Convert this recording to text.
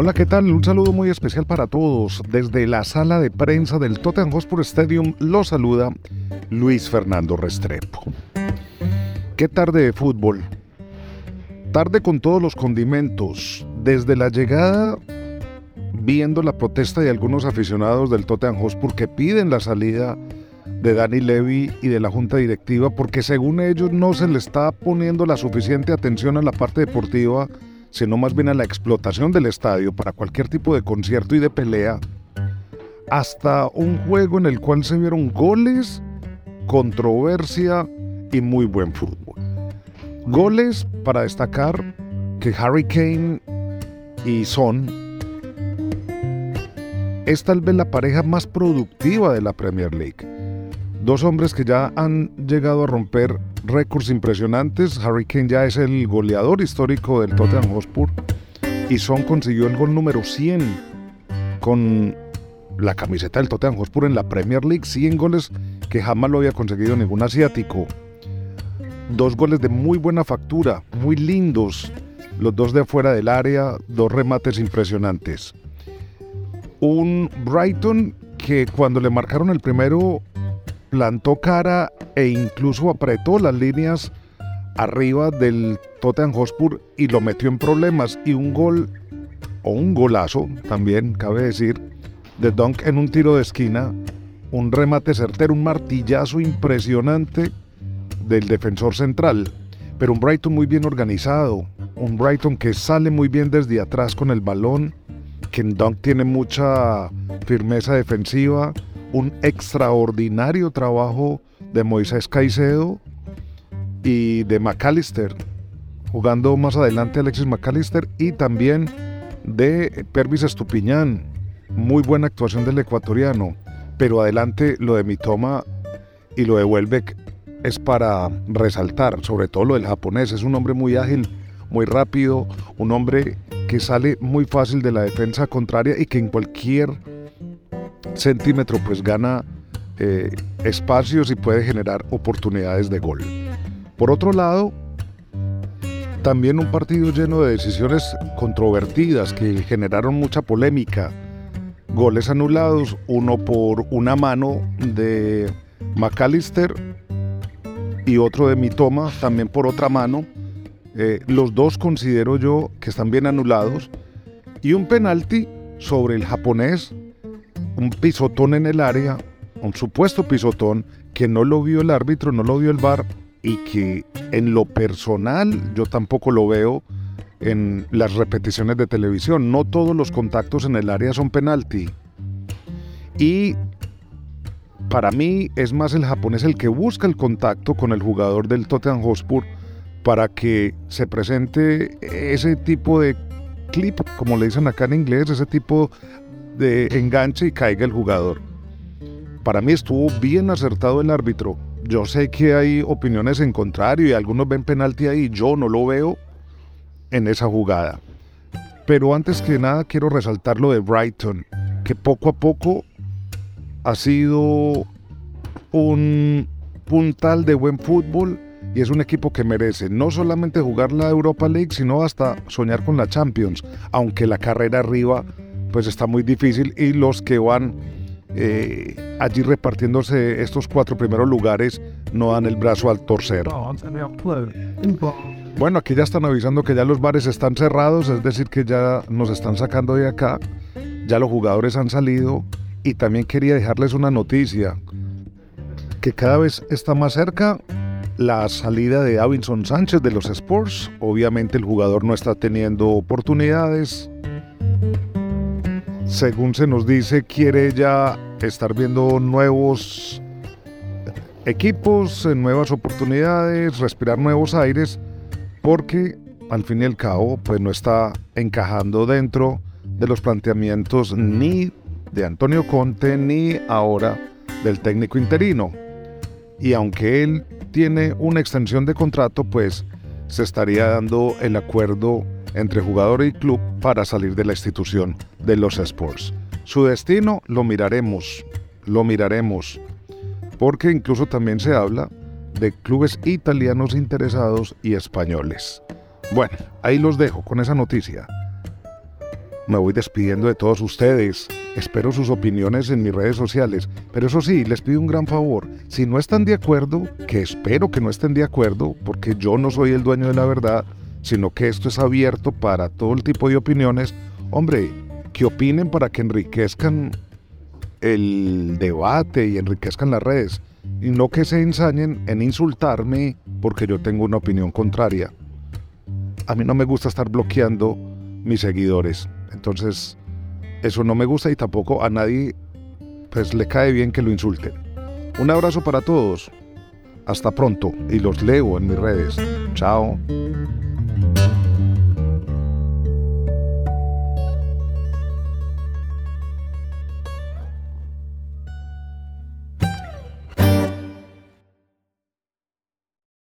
Hola, ¿qué tal? Un saludo muy especial para todos. Desde la sala de prensa del Tottenham Hotspur Stadium los saluda Luis Fernando Restrepo. Qué tarde de fútbol. Tarde con todos los condimentos. Desde la llegada, viendo la protesta de algunos aficionados del Tottenham Hotspur que piden la salida de Dani Levy y de la junta directiva porque según ellos no se le está poniendo la suficiente atención a la parte deportiva sino más bien a la explotación del estadio para cualquier tipo de concierto y de pelea, hasta un juego en el cual se vieron goles, controversia y muy buen fútbol. Goles para destacar que Harry Kane y Son es tal vez la pareja más productiva de la Premier League. Dos hombres que ya han llegado a romper récords impresionantes. Harry Kane ya es el goleador histórico del Tottenham Hotspur y Son consiguió el gol número 100 con la camiseta del Tottenham Hotspur en la Premier League. 100 goles que jamás lo había conseguido ningún asiático. Dos goles de muy buena factura, muy lindos. Los dos de afuera del área, dos remates impresionantes. Un Brighton que cuando le marcaron el primero plantó cara e incluso apretó las líneas arriba del Tottenham Hotspur y lo metió en problemas. Y un gol o un golazo también cabe decir de Dunk en un tiro de esquina, un remate certero, un martillazo impresionante del defensor central, pero un Brighton muy bien organizado, un Brighton que sale muy bien desde atrás con el balón, en Dunk tiene mucha firmeza defensiva, un extraordinario trabajo de Moisés Caicedo y de McAllister, jugando más adelante Alexis McAllister y también de Pervis Estupiñán. Muy buena actuación del ecuatoriano, pero adelante lo de Mitoma y lo de Welbeck es para resaltar, sobre todo lo del japonés. Es un hombre muy ágil, muy rápido, un hombre que sale muy fácil de la defensa contraria y que en cualquier centímetro pues gana eh, espacios y puede generar oportunidades de gol. Por otro lado, también un partido lleno de decisiones controvertidas que generaron mucha polémica. Goles anulados, uno por una mano de McAllister y otro de Mitoma, también por otra mano. Eh, los dos considero yo que están bien anulados. Y un penalti sobre el japonés un pisotón en el área, un supuesto pisotón que no lo vio el árbitro, no lo vio el VAR y que en lo personal yo tampoco lo veo en las repeticiones de televisión. No todos los contactos en el área son penalti. Y para mí es más el japonés el que busca el contacto con el jugador del Tottenham Hotspur para que se presente ese tipo de clip, como le dicen acá en inglés, ese tipo de enganche y caiga el jugador. Para mí estuvo bien acertado el árbitro. Yo sé que hay opiniones en contrario y algunos ven penalti ahí. Yo no lo veo en esa jugada. Pero antes que nada quiero resaltar lo de Brighton, que poco a poco ha sido un puntal de buen fútbol y es un equipo que merece no solamente jugar la Europa League, sino hasta soñar con la Champions, aunque la carrera arriba pues está muy difícil. Y los que van eh, allí repartiéndose estos cuatro primeros lugares no dan el brazo al torcer. Bueno, aquí ya están avisando que ya los bares están cerrados, es decir, que ya nos están sacando de acá, ya los jugadores han salido. Y también quería dejarles una noticia, que cada vez está más cerca la salida de Davinson Sánchez de los Sports. Obviamente el jugador no está teniendo oportunidades, según se nos dice, quiere ya estar viendo nuevos equipos, nuevas oportunidades, respirar nuevos aires, porque al fin y al cabo, pues no está encajando dentro de los planteamientos ni de Antonio Conte ni ahora del técnico interino. Y aunque él tiene una extensión de contrato, pues se estaría dando el acuerdo entre jugador y club para salir de la institución de los Sports. Su destino lo miraremos, lo miraremos, porque incluso también se habla de clubes italianos interesados y españoles. Bueno, ahí los dejo con esa noticia. Me voy despidiendo de todos ustedes. Espero sus opiniones en mis redes sociales. Pero eso sí, les pido un gran favor. Si no están de acuerdo, que espero que no estén de acuerdo, porque yo no soy el dueño de la verdad, sino que esto es abierto para todo el tipo de opiniones, hombre, que opinen para que enriquezcan el debate y enriquezcan las redes. Y no que se ensañen en insultarme porque yo tengo una opinión contraria. A mí no me gusta estar bloqueando mis seguidores. Entonces, eso no me gusta y tampoco a nadie pues le cae bien que lo insulten. Un abrazo para todos. Hasta pronto y los leo en mis redes. Chao.